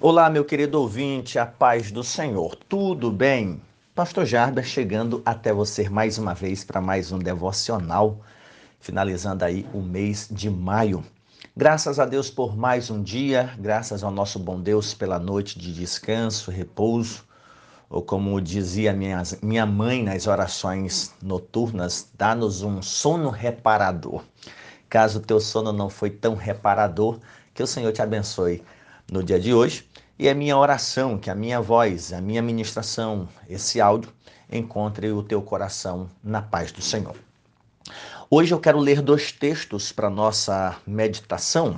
Olá, meu querido ouvinte, a paz do Senhor, tudo bem? Pastor Jarber chegando até você mais uma vez para mais um devocional, finalizando aí o mês de maio. Graças a Deus por mais um dia, graças ao nosso bom Deus pela noite de descanso, repouso, ou como dizia minha, minha mãe nas orações noturnas, dá-nos um sono reparador. Caso o teu sono não foi tão reparador, que o Senhor te abençoe no dia de hoje. E a minha oração, que a minha voz, a minha ministração, esse áudio, encontre o teu coração na paz do Senhor. Hoje eu quero ler dois textos para nossa meditação.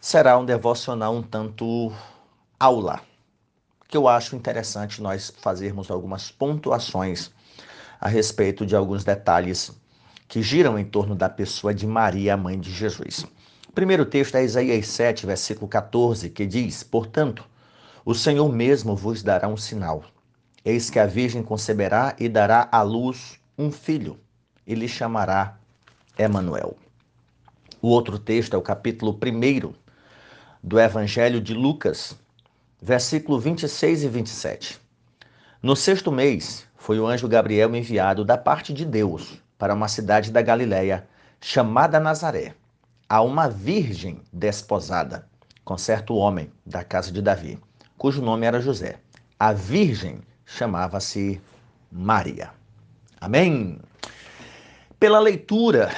Será um devocional um tanto aula, que eu acho interessante nós fazermos algumas pontuações a respeito de alguns detalhes que giram em torno da pessoa de Maria, mãe de Jesus. O primeiro texto é Isaías 7, versículo 14, que diz: Portanto, o Senhor mesmo vos dará um sinal. Eis que a Virgem conceberá e dará à luz um filho, e lhe chamará Emanuel. O outro texto é o capítulo 1 do Evangelho de Lucas, versículo 26 e 27. No sexto mês, foi o anjo Gabriel enviado da parte de Deus para uma cidade da Galiléia chamada Nazaré, a uma virgem desposada, com certo homem da casa de Davi, cujo nome era José. A virgem chamava-se Maria. Amém? Pela leitura,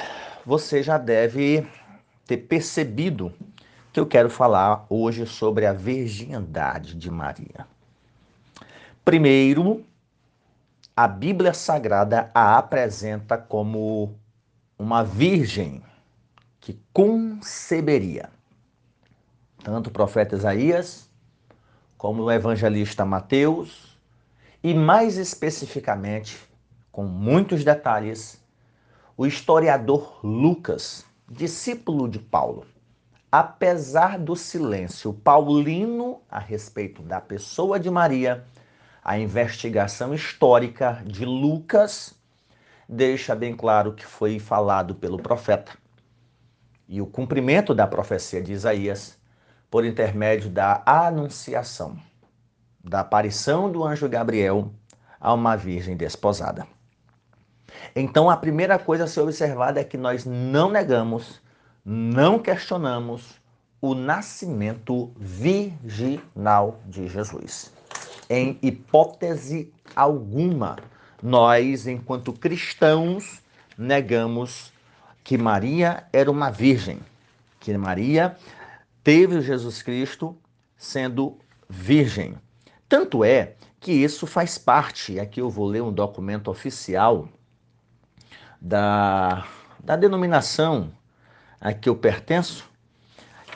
você já deve ter percebido que eu quero falar hoje sobre a virgindade de Maria. Primeiro, a Bíblia Sagrada a apresenta como uma virgem que conceberia. Tanto o profeta Isaías, como o evangelista Mateus, e mais especificamente, com muitos detalhes, o historiador Lucas, discípulo de Paulo. Apesar do silêncio paulino a respeito da pessoa de Maria, a investigação histórica de Lucas deixa bem claro que foi falado pelo profeta. E o cumprimento da profecia de Isaías por intermédio da anunciação, da aparição do anjo Gabriel a uma virgem desposada. Então, a primeira coisa a ser observada é que nós não negamos, não questionamos o nascimento virginal de Jesus em hipótese alguma, nós, enquanto cristãos, negamos que Maria era uma virgem, que Maria teve Jesus Cristo sendo virgem. Tanto é que isso faz parte, aqui eu vou ler um documento oficial da, da denominação a que eu pertenço,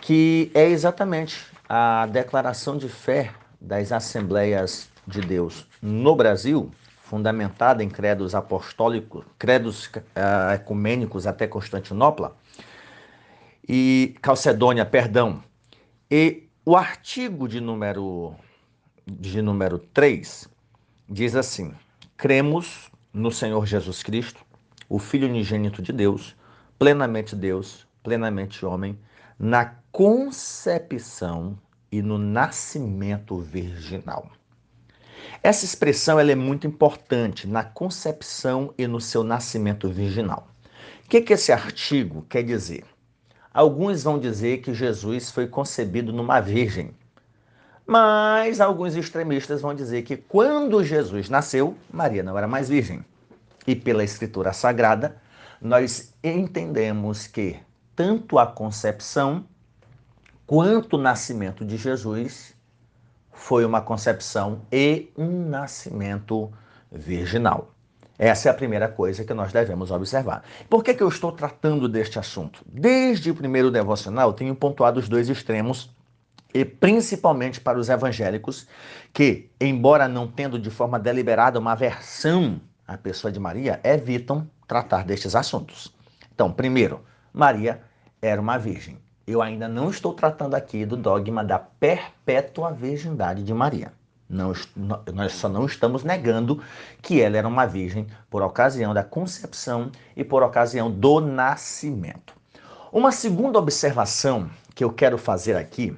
que é exatamente a declaração de fé das Assembleias de Deus no Brasil, fundamentada em credos apostólicos, credos uh, ecumênicos até Constantinopla, e Calcedônia, perdão. E o artigo de número, de número 3 diz assim: cremos no Senhor Jesus Cristo, o Filho unigênito de Deus, plenamente Deus, plenamente homem, na concepção e no nascimento virginal. Essa expressão ela é muito importante na concepção e no seu nascimento virginal. O que, que esse artigo quer dizer? Alguns vão dizer que Jesus foi concebido numa virgem, mas alguns extremistas vão dizer que quando Jesus nasceu, Maria não era mais virgem. E pela Escritura Sagrada, nós entendemos que tanto a concepção quanto o nascimento de Jesus foi uma concepção e um nascimento virginal. Essa é a primeira coisa que nós devemos observar. Por que, que eu estou tratando deste assunto? Desde o primeiro devocional, tenho pontuado os dois extremos, e principalmente para os evangélicos, que, embora não tendo de forma deliberada uma aversão à pessoa de Maria, evitam tratar destes assuntos. Então, primeiro, Maria era uma virgem eu ainda não estou tratando aqui do dogma da perpétua virgindade de Maria. Não, nós só não estamos negando que ela era uma virgem por ocasião da concepção e por ocasião do nascimento. Uma segunda observação que eu quero fazer aqui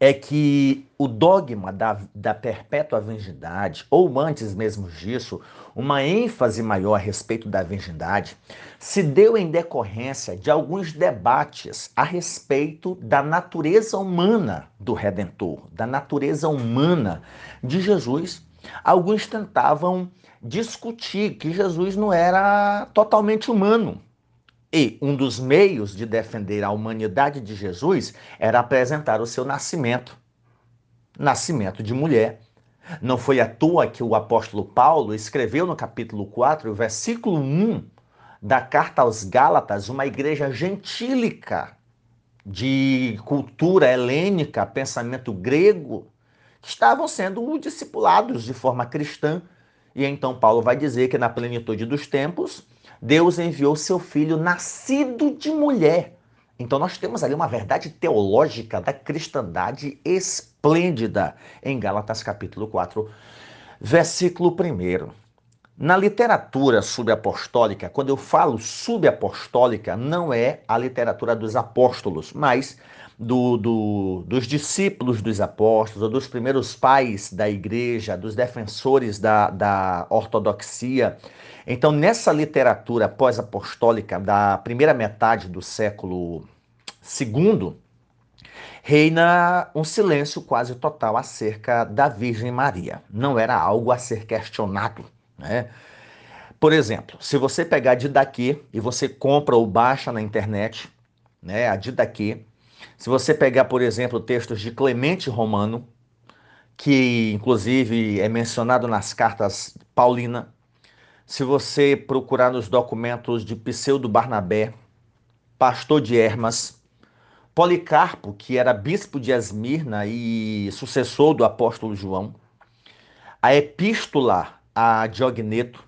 é que o dogma da, da perpétua virgindade, ou antes mesmo disso, uma ênfase maior a respeito da virgindade, se deu em decorrência de alguns debates a respeito da natureza humana do Redentor, da natureza humana de Jesus. Alguns tentavam discutir que Jesus não era totalmente humano, e um dos meios de defender a humanidade de Jesus era apresentar o seu nascimento. Nascimento de mulher. Não foi à toa que o apóstolo Paulo escreveu no capítulo 4, versículo 1 da carta aos Gálatas, uma igreja gentílica de cultura helênica, pensamento grego, que estavam sendo discipulados de forma cristã. E então Paulo vai dizer que na plenitude dos tempos, Deus enviou seu filho nascido de mulher. Então nós temos ali uma verdade teológica da cristandade esplêndida em Gálatas capítulo 4, versículo 1. Na literatura subapostólica, quando eu falo subapostólica, não é a literatura dos apóstolos, mas do, do, dos discípulos dos apóstolos, ou dos primeiros pais da igreja, dos defensores da, da ortodoxia, então, nessa literatura pós-apostólica da primeira metade do século II, reina um silêncio quase total acerca da Virgem Maria. Não era algo a ser questionado. Né? Por exemplo, se você pegar a Didaquê e você compra ou baixa na internet, né, a Didaquê, se você pegar, por exemplo, textos de Clemente Romano, que inclusive é mencionado nas cartas Paulina, se você procurar nos documentos de Pseudo Barnabé, pastor de Hermas, Policarpo, que era bispo de Esmirna e sucessor do apóstolo João, a epístola a Diogneto,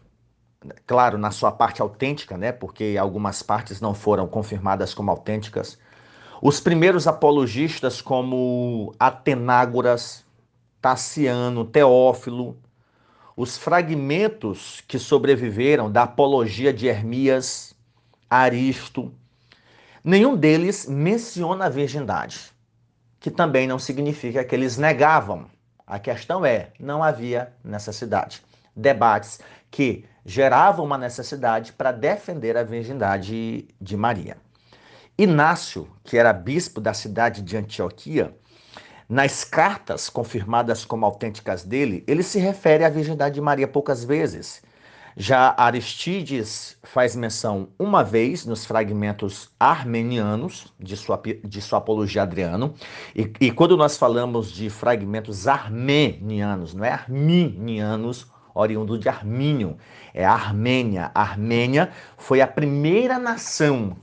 claro, na sua parte autêntica, né, porque algumas partes não foram confirmadas como autênticas, os primeiros apologistas como Atenágoras, Tassiano, Teófilo, os fragmentos que sobreviveram da apologia de Hermias, Aristo, nenhum deles menciona a virgindade, que também não significa que eles negavam. A questão é, não havia necessidade. Debates que geravam uma necessidade para defender a virgindade de Maria. Inácio, que era bispo da cidade de Antioquia, nas cartas confirmadas como autênticas dele, ele se refere à virgindade de Maria poucas vezes. Já Aristides faz menção uma vez nos fragmentos armenianos de sua, de sua apologia Adriano, e, e quando nós falamos de fragmentos armenianos, não é arminianos, oriundo de Armínio, é Armênia. Armênia foi a primeira nação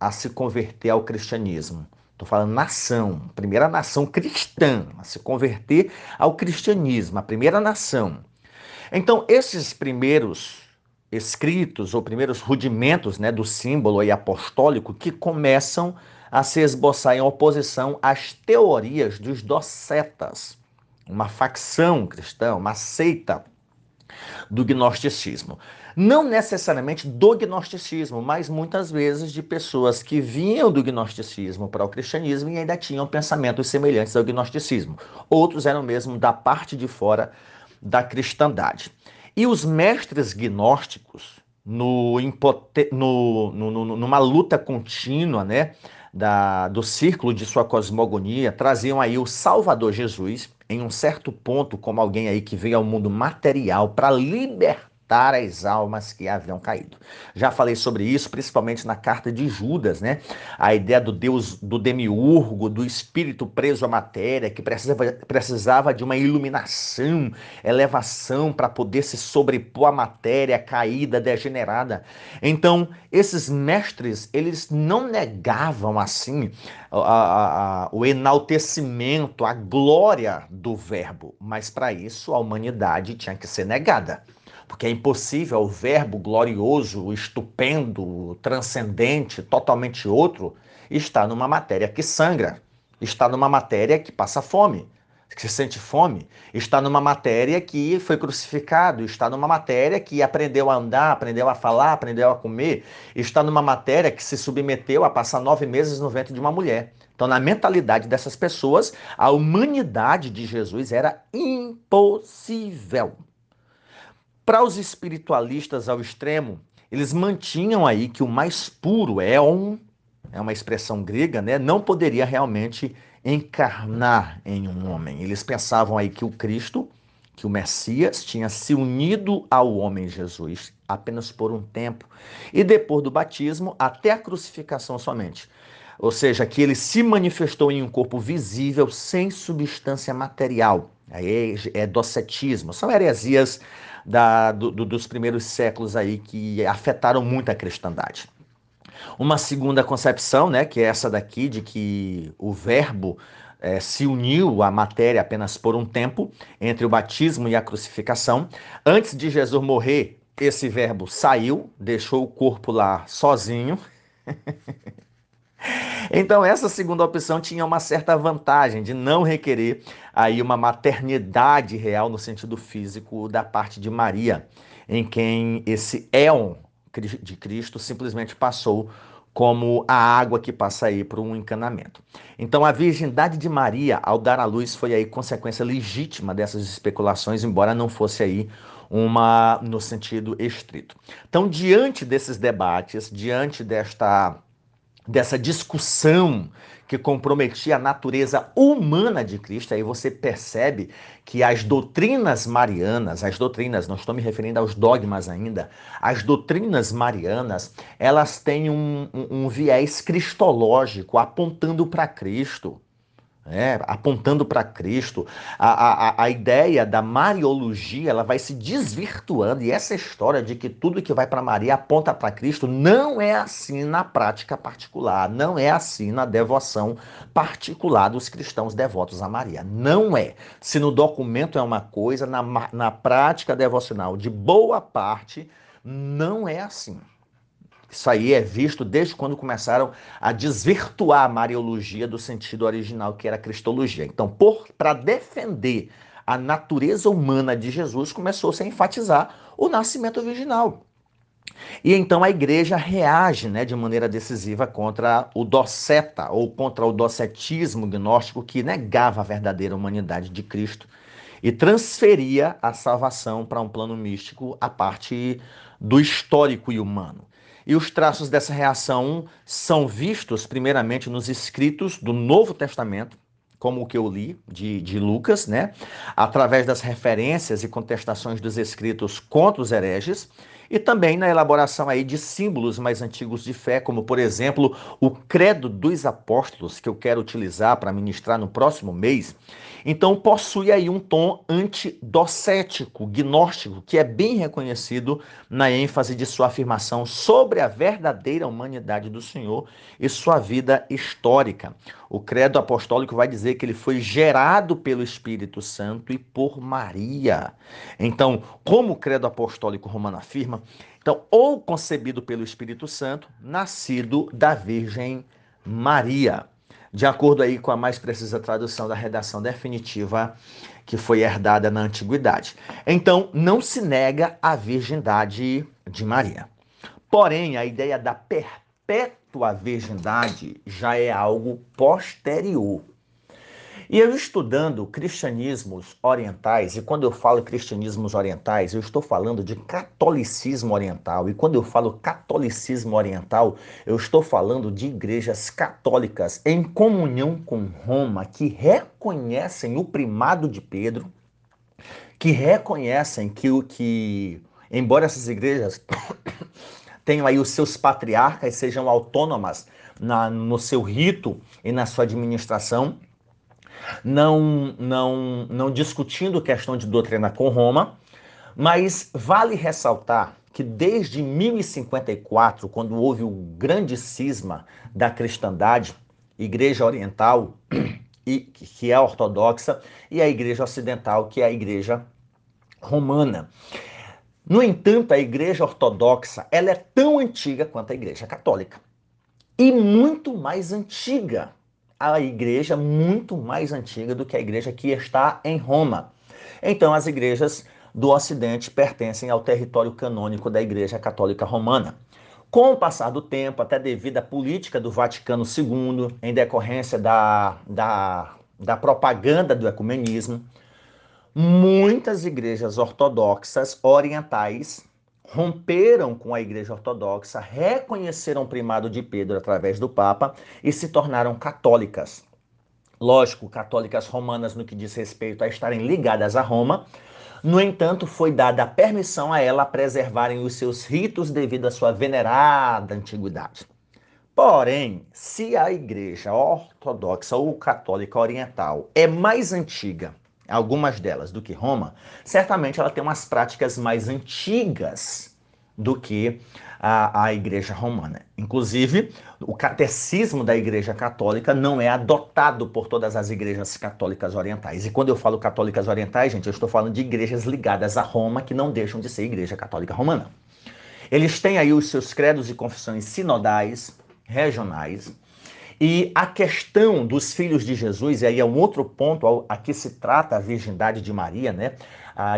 a se converter ao cristianismo. Estou falando nação, primeira nação cristã, a se converter ao cristianismo, a primeira nação. Então, esses primeiros escritos ou primeiros rudimentos né, do símbolo aí apostólico que começam a se esboçar em oposição às teorias dos docetas, uma facção cristã, uma seita do gnosticismo. Não necessariamente do gnosticismo, mas muitas vezes de pessoas que vinham do gnosticismo para o cristianismo e ainda tinham pensamentos semelhantes ao gnosticismo. Outros eram mesmo da parte de fora da cristandade. E os mestres gnósticos, no, no, no, numa luta contínua, né? Da, do círculo de sua cosmogonia, traziam aí o Salvador Jesus, em um certo ponto, como alguém aí que veio ao mundo material para libertar as almas que haviam caído. Já falei sobre isso, principalmente na carta de Judas, né? A ideia do Deus, do demiurgo, do espírito preso à matéria, que precisava, precisava de uma iluminação, elevação para poder se sobrepor à matéria caída, degenerada. Então, esses mestres, eles não negavam assim a, a, a, o enaltecimento, a glória do verbo, mas para isso a humanidade tinha que ser negada porque é impossível o verbo glorioso, estupendo, transcendente, totalmente outro, estar numa matéria que sangra, está numa matéria que passa fome. que sente fome, está numa matéria que foi crucificado, está numa matéria que aprendeu a andar, aprendeu a falar, aprendeu a comer, está numa matéria que se submeteu a passar nove meses no ventre de uma mulher. Então, na mentalidade dessas pessoas, a humanidade de Jesus era impossível. Para os espiritualistas ao extremo, eles mantinham aí que o mais puro é um, é uma expressão grega, né? Não poderia realmente encarnar em um homem. Eles pensavam aí que o Cristo, que o Messias, tinha se unido ao homem Jesus apenas por um tempo e depois do batismo até a crucificação somente. Ou seja, que ele se manifestou em um corpo visível sem substância material. Aí é, é docetismo, são heresias da, do, do, dos primeiros séculos aí que afetaram muito a cristandade. Uma segunda concepção, né, que é essa daqui, de que o verbo é, se uniu à matéria apenas por um tempo, entre o batismo e a crucificação. Antes de Jesus morrer, esse verbo saiu, deixou o corpo lá sozinho. Então, essa segunda opção tinha uma certa vantagem de não requerer aí uma maternidade real no sentido físico da parte de Maria, em quem esse éon de Cristo simplesmente passou como a água que passa aí por um encanamento. Então a virgindade de Maria ao dar à luz foi aí consequência legítima dessas especulações, embora não fosse aí uma no sentido estrito. Então diante desses debates, diante desta dessa discussão que comprometia a natureza humana de Cristo, aí você percebe que as doutrinas marianas, as doutrinas, não estou me referindo aos dogmas ainda, as doutrinas marianas, elas têm um, um, um viés cristológico, apontando para Cristo é, apontando para Cristo. A, a, a ideia da Mariologia ela vai se desvirtuando, e essa história de que tudo que vai para Maria aponta para Cristo não é assim na prática particular, não é assim na devoção particular dos cristãos devotos a Maria. Não é. Se no documento é uma coisa, na, na prática devocional de boa parte, não é assim. Isso aí é visto desde quando começaram a desvirtuar a Mariologia do sentido original, que era a Cristologia. Então, para defender a natureza humana de Jesus, começou-se a enfatizar o nascimento virginal. E então a igreja reage né, de maneira decisiva contra o doceta, ou contra o docetismo gnóstico que negava a verdadeira humanidade de Cristo e transferia a salvação para um plano místico a parte do histórico e humano. E os traços dessa reação são vistos, primeiramente, nos escritos do Novo Testamento, como o que eu li de, de Lucas, né? através das referências e contestações dos escritos contra os hereges, e também na elaboração aí de símbolos mais antigos de fé, como por exemplo o Credo dos Apóstolos, que eu quero utilizar para ministrar no próximo mês. Então possui aí um tom antidocético, gnóstico, que é bem reconhecido na ênfase de sua afirmação sobre a verdadeira humanidade do Senhor e sua vida histórica. O credo apostólico vai dizer que ele foi gerado pelo Espírito Santo e por Maria. Então, como o credo apostólico romano afirma, então, ou concebido pelo Espírito Santo, nascido da Virgem Maria de acordo aí com a mais precisa tradução da redação definitiva que foi herdada na antiguidade. Então, não se nega a virgindade de Maria. Porém, a ideia da perpétua virgindade já é algo posterior e eu estudando cristianismos orientais, e quando eu falo cristianismos orientais, eu estou falando de catolicismo oriental. E quando eu falo catolicismo oriental, eu estou falando de igrejas católicas em comunhão com Roma, que reconhecem o primado de Pedro, que reconhecem que o que, embora essas igrejas tenham aí os seus patriarcas, sejam autônomas na, no seu rito e na sua administração, não, não, não discutindo questão de doutrina com Roma, mas vale ressaltar que desde 1054, quando houve o grande cisma da cristandade, Igreja Oriental, e, que é ortodoxa, e a Igreja Ocidental, que é a Igreja Romana. No entanto, a Igreja Ortodoxa ela é tão antiga quanto a Igreja Católica. E muito mais antiga a igreja muito mais antiga do que a igreja que está em Roma. Então, as igrejas do Ocidente pertencem ao território canônico da Igreja Católica Romana. Com o passar do tempo, até devido à política do Vaticano II, em decorrência da, da, da propaganda do ecumenismo, muitas igrejas ortodoxas orientais romperam com a Igreja Ortodoxa, reconheceram o primado de Pedro através do Papa e se tornaram católicas. Lógico, católicas romanas no que diz respeito a estarem ligadas a Roma, no entanto, foi dada a permissão a ela preservarem os seus ritos devido à sua venerada antiguidade. Porém, se a igreja ortodoxa ou católica oriental é mais antiga, algumas delas, do que Roma, certamente ela tem umas práticas mais antigas do que a, a Igreja Romana. Inclusive, o catecismo da Igreja Católica não é adotado por todas as igrejas católicas orientais. E quando eu falo católicas orientais, gente, eu estou falando de igrejas ligadas a Roma que não deixam de ser Igreja Católica Romana. Eles têm aí os seus credos e confissões sinodais, regionais, e a questão dos filhos de Jesus, e aí é um outro ponto a que se trata a virgindade de Maria, né?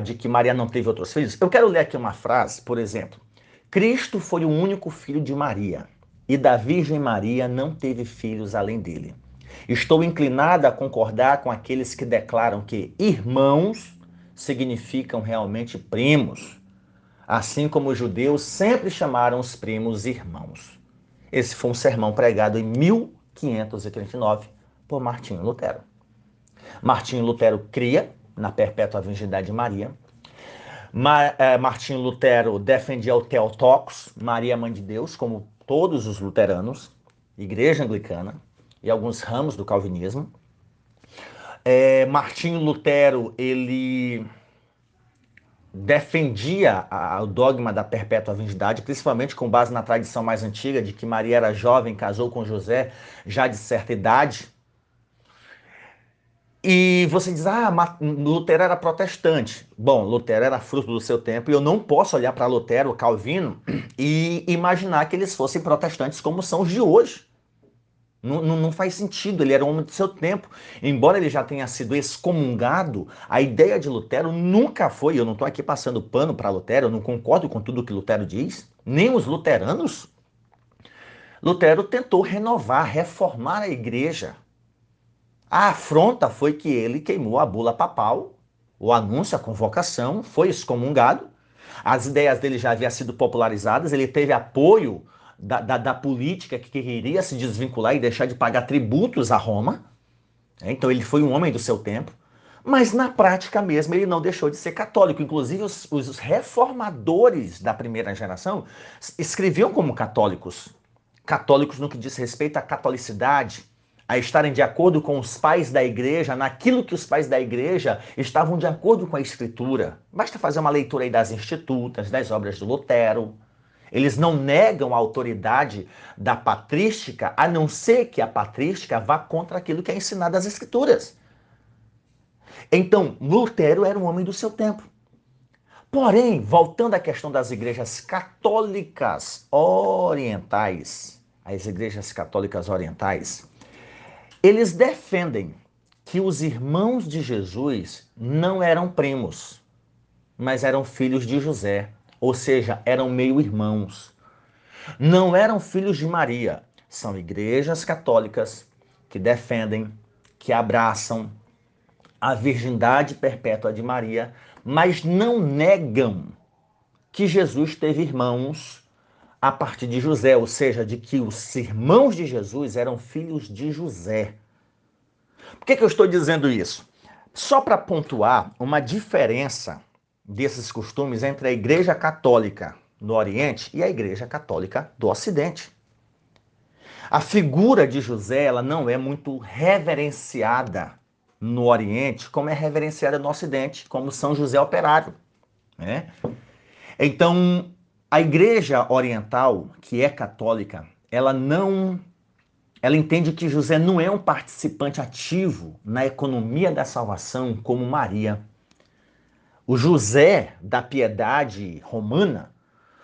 de que Maria não teve outros filhos. Eu quero ler aqui uma frase, por exemplo. Cristo foi o único filho de Maria, e da Virgem Maria não teve filhos além dele. Estou inclinada a concordar com aqueles que declaram que irmãos significam realmente primos, assim como os judeus sempre chamaram os primos irmãos. Esse foi um sermão pregado em 1539 por Martinho Lutero. Martinho Lutero cria na perpétua virgindade de Maria é, Martinho Lutero defendia o Theotokos, Maria Mãe de Deus, como todos os luteranos, Igreja Anglicana e alguns ramos do calvinismo. É, Martinho Lutero, ele defendia a, o dogma da perpétua virgindade, principalmente com base na tradição mais antiga de que Maria era jovem, casou com José já de certa idade, e você diz, ah, Lutero era protestante. Bom, Lutero era fruto do seu tempo e eu não posso olhar para Lutero, Calvino e imaginar que eles fossem protestantes como são os de hoje. Não, não, não, faz sentido, ele era um homem do seu tempo. Embora ele já tenha sido excomungado, a ideia de Lutero nunca foi. Eu não estou aqui passando pano para Lutero, eu não concordo com tudo que Lutero diz, nem os luteranos. Lutero tentou renovar, reformar a igreja. A afronta foi que ele queimou a bula papal, o anúncio, a convocação, foi excomungado. As ideias dele já haviam sido popularizadas, ele teve apoio da, da, da política que queria se desvincular e deixar de pagar tributos a Roma. Então ele foi um homem do seu tempo. Mas na prática mesmo ele não deixou de ser católico. Inclusive os, os reformadores da primeira geração escreviam como católicos. Católicos no que diz respeito à catolicidade, a estarem de acordo com os pais da igreja, naquilo que os pais da igreja estavam de acordo com a escritura. Basta fazer uma leitura aí das institutas, das obras de Lutero. Eles não negam a autoridade da patrística, a não ser que a patrística vá contra aquilo que é ensinado nas escrituras. Então, Lutero era um homem do seu tempo. Porém, voltando à questão das igrejas católicas orientais, as igrejas católicas orientais, eles defendem que os irmãos de Jesus não eram primos, mas eram filhos de José, ou seja, eram meio-irmãos. Não eram filhos de Maria. São igrejas católicas que defendem, que abraçam a virgindade perpétua de Maria, mas não negam que Jesus teve irmãos a partir de José, ou seja, de que os irmãos de Jesus eram filhos de José. Por que, que eu estou dizendo isso? Só para pontuar uma diferença desses costumes entre a Igreja Católica no Oriente e a Igreja Católica do Ocidente. A figura de José ela não é muito reverenciada no Oriente como é reverenciada no Ocidente, como São José Operário. Né? Então, a igreja oriental, que é católica, ela não. Ela entende que José não é um participante ativo na economia da salvação como Maria. O José da piedade romana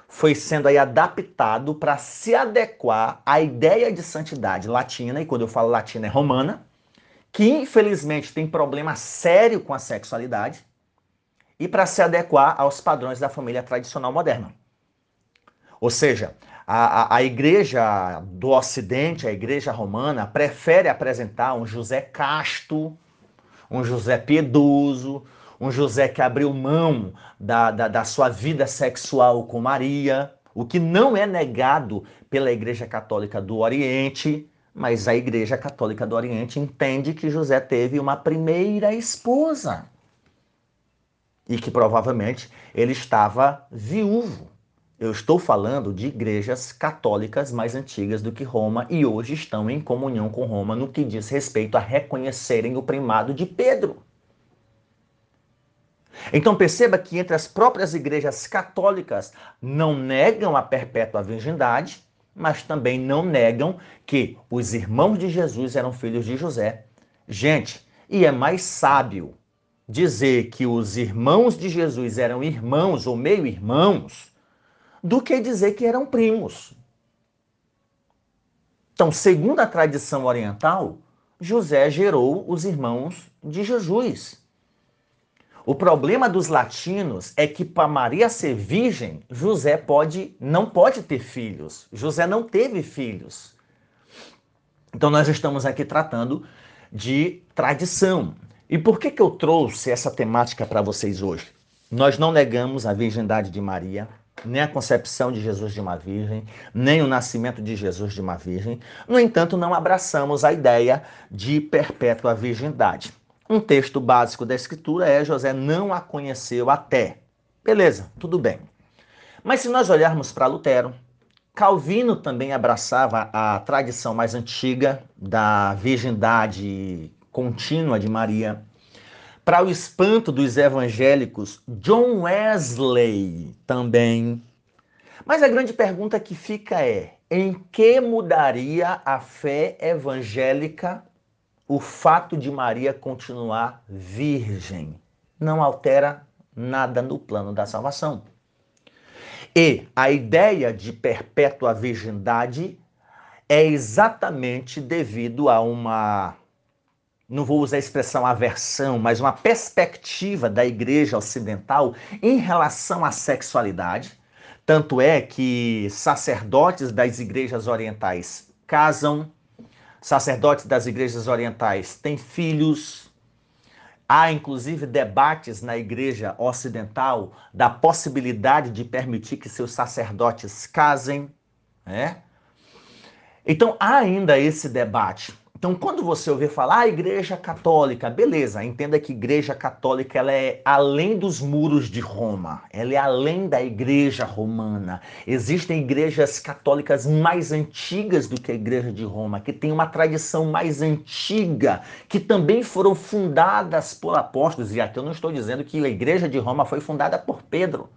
foi sendo aí adaptado para se adequar à ideia de santidade latina, e quando eu falo latina é romana, que infelizmente tem problema sério com a sexualidade, e para se adequar aos padrões da família tradicional moderna. Ou seja, a, a, a, igreja do Ocidente, a igreja romana, prefere apresentar um José casto, um José piedoso, um José que abriu mão da, da, da sua vida sexual com Maria, o que não é negado pela Igreja Católica do Oriente, mas a Igreja Católica do Oriente entende que José teve uma primeira esposa e que provavelmente ele estava viúvo. Eu estou falando de igrejas católicas mais antigas do que Roma e hoje estão em comunhão com Roma no que diz respeito a reconhecerem o primado de Pedro. Então perceba que entre as próprias igrejas católicas não negam a perpétua virgindade, mas também não negam que os irmãos de Jesus eram filhos de José. Gente, e é mais sábio dizer que os irmãos de Jesus eram irmãos ou meio-irmãos do que dizer que eram primos. Então, segundo a tradição oriental, José gerou os irmãos de Jesus. O problema dos latinos é que para Maria ser virgem, José pode não pode ter filhos. José não teve filhos. Então nós estamos aqui tratando de tradição. E por que, que eu trouxe essa temática para vocês hoje? Nós não negamos a virgindade de Maria, nem a concepção de Jesus de uma virgem, nem o nascimento de Jesus de uma virgem. No entanto, não abraçamos a ideia de perpétua virgindade. Um texto básico da escritura é José não a conheceu até. Beleza, tudo bem. Mas se nós olharmos para Lutero, Calvino também abraçava a tradição mais antiga da virgindade contínua de Maria. Para o espanto dos evangélicos, John Wesley também. Mas a grande pergunta que fica é: em que mudaria a fé evangélica o fato de Maria continuar virgem não altera nada no plano da salvação. E a ideia de perpétua virgindade é exatamente devido a uma, não vou usar a expressão aversão, mas uma perspectiva da igreja ocidental em relação à sexualidade. Tanto é que sacerdotes das igrejas orientais casam sacerdotes das igrejas orientais têm filhos. Há inclusive debates na igreja ocidental da possibilidade de permitir que seus sacerdotes casem, né? Então há ainda esse debate. Então, quando você ouvir falar ah, igreja católica, beleza, entenda que igreja católica ela é além dos muros de Roma, ela é além da igreja romana. Existem igrejas católicas mais antigas do que a igreja de Roma, que tem uma tradição mais antiga, que também foram fundadas por apóstolos. E aqui eu não estou dizendo que a igreja de Roma foi fundada por Pedro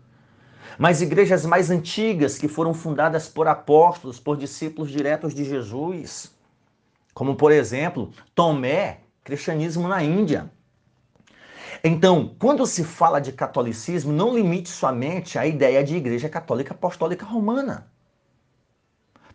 mas igrejas mais antigas que foram fundadas por apóstolos, por discípulos diretos de Jesus como por exemplo Tomé, cristianismo na Índia. Então, quando se fala de catolicismo, não limite somente a ideia de Igreja Católica Apostólica Romana.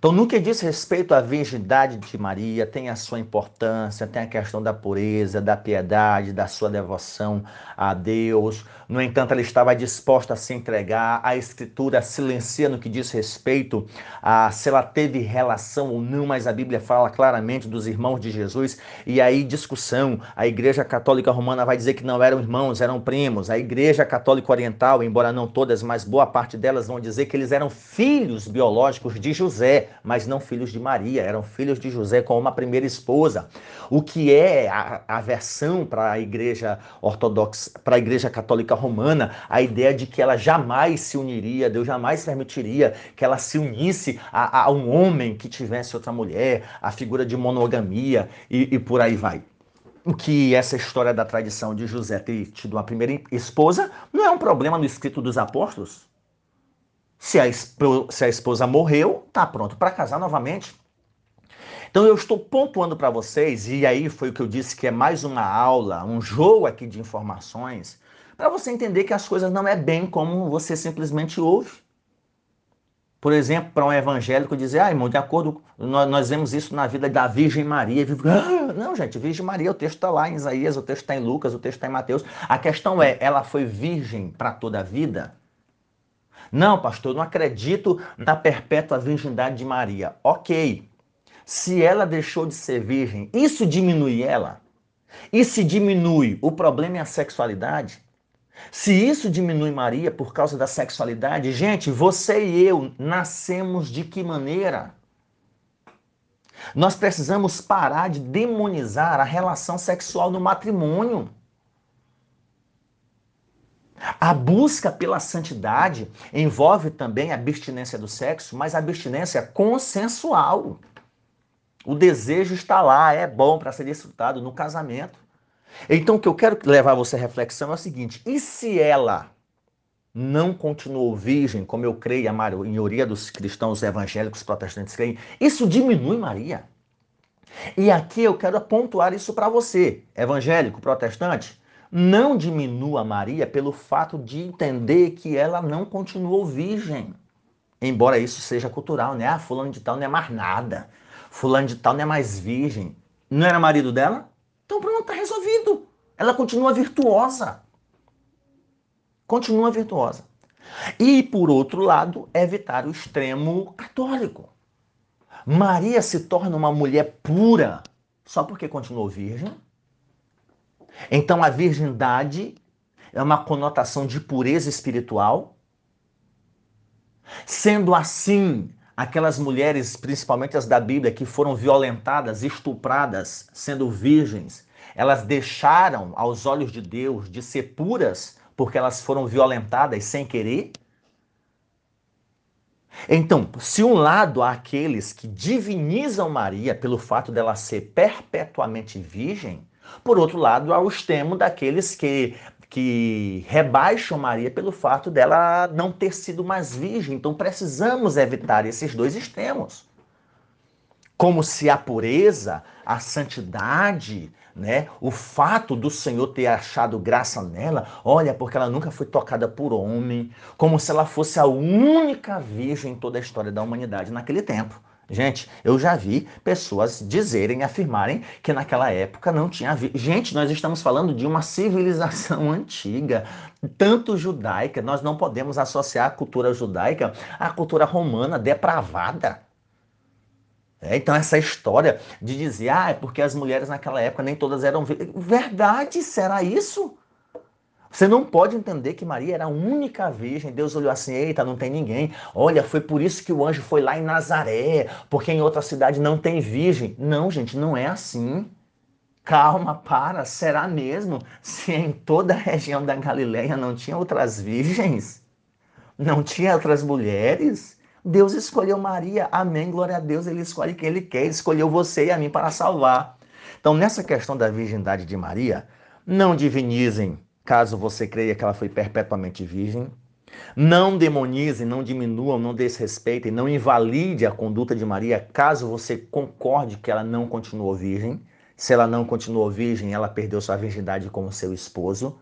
Então, no que diz respeito à virgindade de Maria, tem a sua importância, tem a questão da pureza, da piedade, da sua devoção a Deus. No entanto, ela estava disposta a se entregar. A Escritura silencia no que diz respeito a se ela teve relação ou não, mas a Bíblia fala claramente dos irmãos de Jesus. E aí, discussão. A Igreja Católica Romana vai dizer que não eram irmãos, eram primos. A Igreja Católica Oriental, embora não todas, mas boa parte delas vão dizer que eles eram filhos biológicos de José mas não filhos de Maria, eram filhos de José com uma primeira esposa. O que é a, a versão para a igreja ortodoxa, para a igreja católica romana, a ideia de que ela jamais se uniria, Deus jamais permitiria que ela se unisse a, a um homem que tivesse outra mulher, a figura de monogamia e, e por aí vai o que essa história da tradição de José ter tido uma primeira esposa não é um problema no escrito dos apóstolos. Se a, se a esposa morreu, tá pronto para casar novamente. Então eu estou pontuando para vocês, e aí foi o que eu disse que é mais uma aula, um jogo aqui de informações, para você entender que as coisas não é bem como você simplesmente ouve. Por exemplo, para um evangélico dizer, ah, irmão, de acordo, nós, nós vemos isso na vida da Virgem Maria. Ah, não, gente, Virgem Maria, o texto está lá em Isaías, o texto está em Lucas, o texto está em Mateus. A questão é, ela foi virgem para toda a vida? Não, pastor, não acredito na perpétua virgindade de Maria. Ok. Se ela deixou de ser virgem, isso diminui ela? E se diminui, o problema é a sexualidade? Se isso diminui Maria por causa da sexualidade, gente, você e eu nascemos de que maneira? Nós precisamos parar de demonizar a relação sexual no matrimônio. A busca pela santidade envolve também a abstinência do sexo, mas a abstinência consensual. O desejo está lá, é bom para ser desfrutado no casamento. Então, o que eu quero levar você à reflexão é o seguinte: e se ela não continuou virgem, como eu creio, a maioria dos cristãos evangélicos protestantes creem, isso diminui Maria? E aqui eu quero pontuar isso para você, evangélico, protestante. Não diminua Maria pelo fato de entender que ela não continuou virgem. Embora isso seja cultural, né? Ah, fulano de tal não é mais nada. Fulano de tal não é mais virgem. Não era marido dela? Então pronto, está resolvido. Ela continua virtuosa. Continua virtuosa. E, por outro lado, evitar o extremo católico. Maria se torna uma mulher pura só porque continuou virgem? Então a virgindade é uma conotação de pureza espiritual? Sendo assim, aquelas mulheres, principalmente as da Bíblia, que foram violentadas, estupradas, sendo virgens, elas deixaram aos olhos de Deus de ser puras porque elas foram violentadas sem querer? Então, se um lado há aqueles que divinizam Maria pelo fato dela ser perpetuamente virgem, por outro lado há o extremo daqueles que que rebaixam Maria pelo fato dela não ter sido mais virgem. Então precisamos evitar esses dois extremos. Como se a pureza, a santidade, né, o fato do Senhor ter achado graça nela, olha, porque ela nunca foi tocada por homem, como se ela fosse a única virgem em toda a história da humanidade naquele tempo. Gente, eu já vi pessoas dizerem, afirmarem que naquela época não tinha vi... Gente, nós estamos falando de uma civilização antiga, tanto judaica, nós não podemos associar a cultura judaica à cultura romana depravada. É, então, essa história de dizer, ah, é porque as mulheres naquela época nem todas eram. Verdade, será isso? Você não pode entender que Maria era a única virgem. Deus olhou assim: eita, não tem ninguém. Olha, foi por isso que o anjo foi lá em Nazaré, porque em outra cidade não tem virgem. Não, gente, não é assim. Calma, para. Será mesmo? Se em toda a região da Galileia não tinha outras virgens? Não tinha outras mulheres? Deus escolheu Maria. Amém. Glória a Deus. Ele escolhe quem ele quer. Ele escolheu você e a mim para salvar. Então, nessa questão da virgindade de Maria, não divinizem caso você creia que ela foi perpetuamente virgem. Não demonize, não diminuam, não desrespeitem, não invalide a conduta de Maria, caso você concorde que ela não continuou virgem. Se ela não continuou virgem, ela perdeu sua virgindade como seu esposo.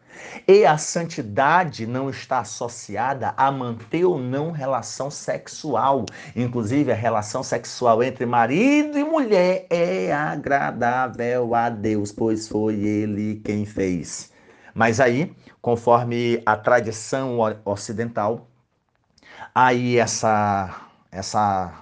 E a santidade não está associada a manter ou não relação sexual. Inclusive, a relação sexual entre marido e mulher é agradável a Deus, pois foi ele quem fez. Mas aí, conforme a tradição ocidental, aí essa, essa,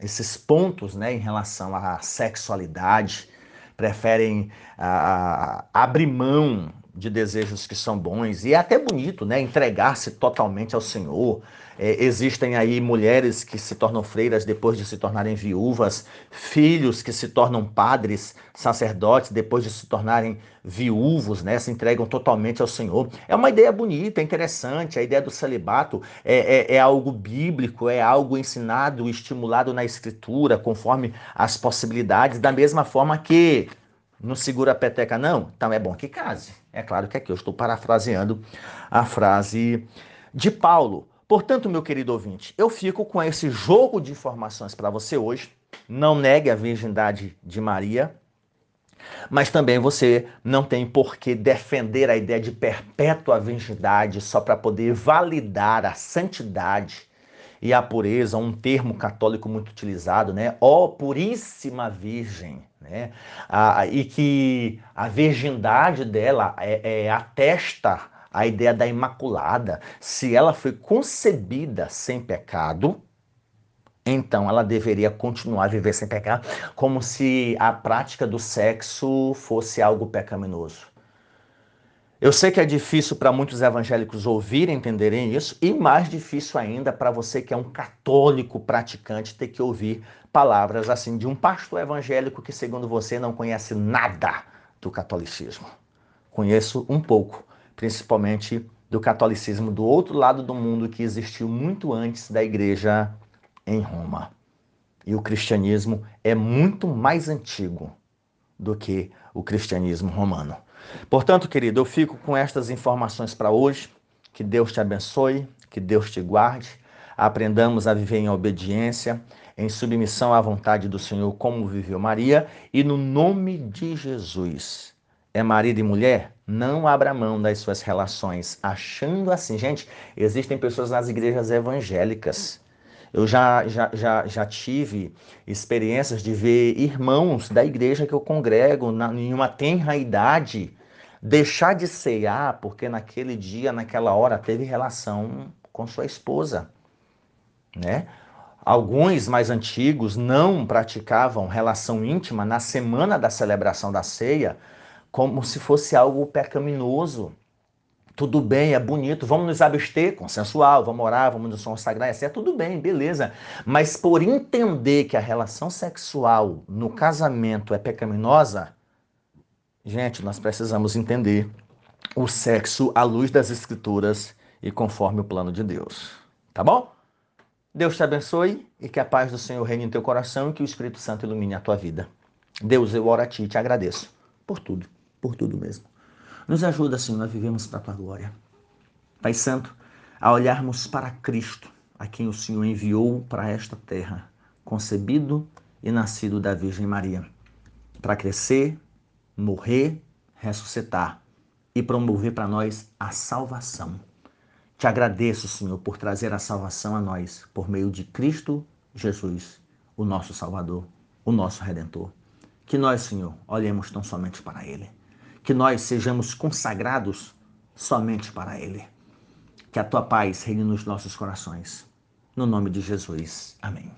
esses pontos né, em relação à sexualidade preferem uh, abrir mão de desejos que são bons e é até bonito, né? Entregar-se totalmente ao Senhor. É, existem aí mulheres que se tornam freiras depois de se tornarem viúvas, filhos que se tornam padres, sacerdotes depois de se tornarem viúvos, né? Se entregam totalmente ao Senhor. É uma ideia bonita, é interessante. A ideia do celibato é, é, é algo bíblico, é algo ensinado, estimulado na Escritura, conforme as possibilidades, da mesma forma que não segura a peteca, não? Então é bom que case. É claro que aqui eu estou parafraseando a frase de Paulo. Portanto, meu querido ouvinte, eu fico com esse jogo de informações para você hoje. Não negue a virgindade de Maria, mas também você não tem por que defender a ideia de perpétua virgindade só para poder validar a santidade e a pureza, um termo católico muito utilizado, né? Ó oh, puríssima Virgem, né? Ah, e que a virgindade dela é, é, atesta a ideia da Imaculada. Se ela foi concebida sem pecado, então ela deveria continuar a viver sem pecado, como se a prática do sexo fosse algo pecaminoso. Eu sei que é difícil para muitos evangélicos ouvirem, entenderem isso, e mais difícil ainda para você que é um católico praticante ter que ouvir palavras assim de um pastor evangélico que, segundo você, não conhece nada do catolicismo. Conheço um pouco, principalmente do catolicismo do outro lado do mundo que existiu muito antes da igreja em Roma. E o cristianismo é muito mais antigo do que o cristianismo romano. Portanto, querido, eu fico com estas informações para hoje. Que Deus te abençoe, que Deus te guarde. Aprendamos a viver em obediência, em submissão à vontade do Senhor, como viveu Maria, e no nome de Jesus. É marido e mulher? Não abra mão das suas relações, achando assim. Gente, existem pessoas nas igrejas evangélicas eu já, já, já, já tive experiências de ver irmãos da igreja que eu congrego na, em uma tenra idade deixar de ceiar porque naquele dia, naquela hora, teve relação com sua esposa, né? Alguns mais antigos não praticavam relação íntima na semana da celebração da ceia, como se fosse algo pecaminoso tudo bem, é bonito, vamos nos abster, consensual, vamos orar, vamos nos consagrar, é tudo bem, beleza. Mas por entender que a relação sexual no casamento é pecaminosa, gente, nós precisamos entender o sexo à luz das escrituras e conforme o plano de Deus. Tá bom? Deus te abençoe e que a paz do Senhor reine em teu coração e que o Espírito Santo ilumine a tua vida. Deus, eu oro a ti e te agradeço por tudo, por tudo mesmo. Nos ajuda, Senhor, a vivermos para a tua glória. Pai Santo, a olharmos para Cristo, a quem o Senhor enviou para esta terra, concebido e nascido da Virgem Maria, para crescer, morrer, ressuscitar e promover para nós a salvação. Te agradeço, Senhor, por trazer a salvação a nós por meio de Cristo Jesus, o nosso Salvador, o nosso Redentor. Que nós, Senhor, olhemos tão somente para Ele que nós sejamos consagrados somente para Ele. Que a tua paz reine nos nossos corações. No nome de Jesus. Amém.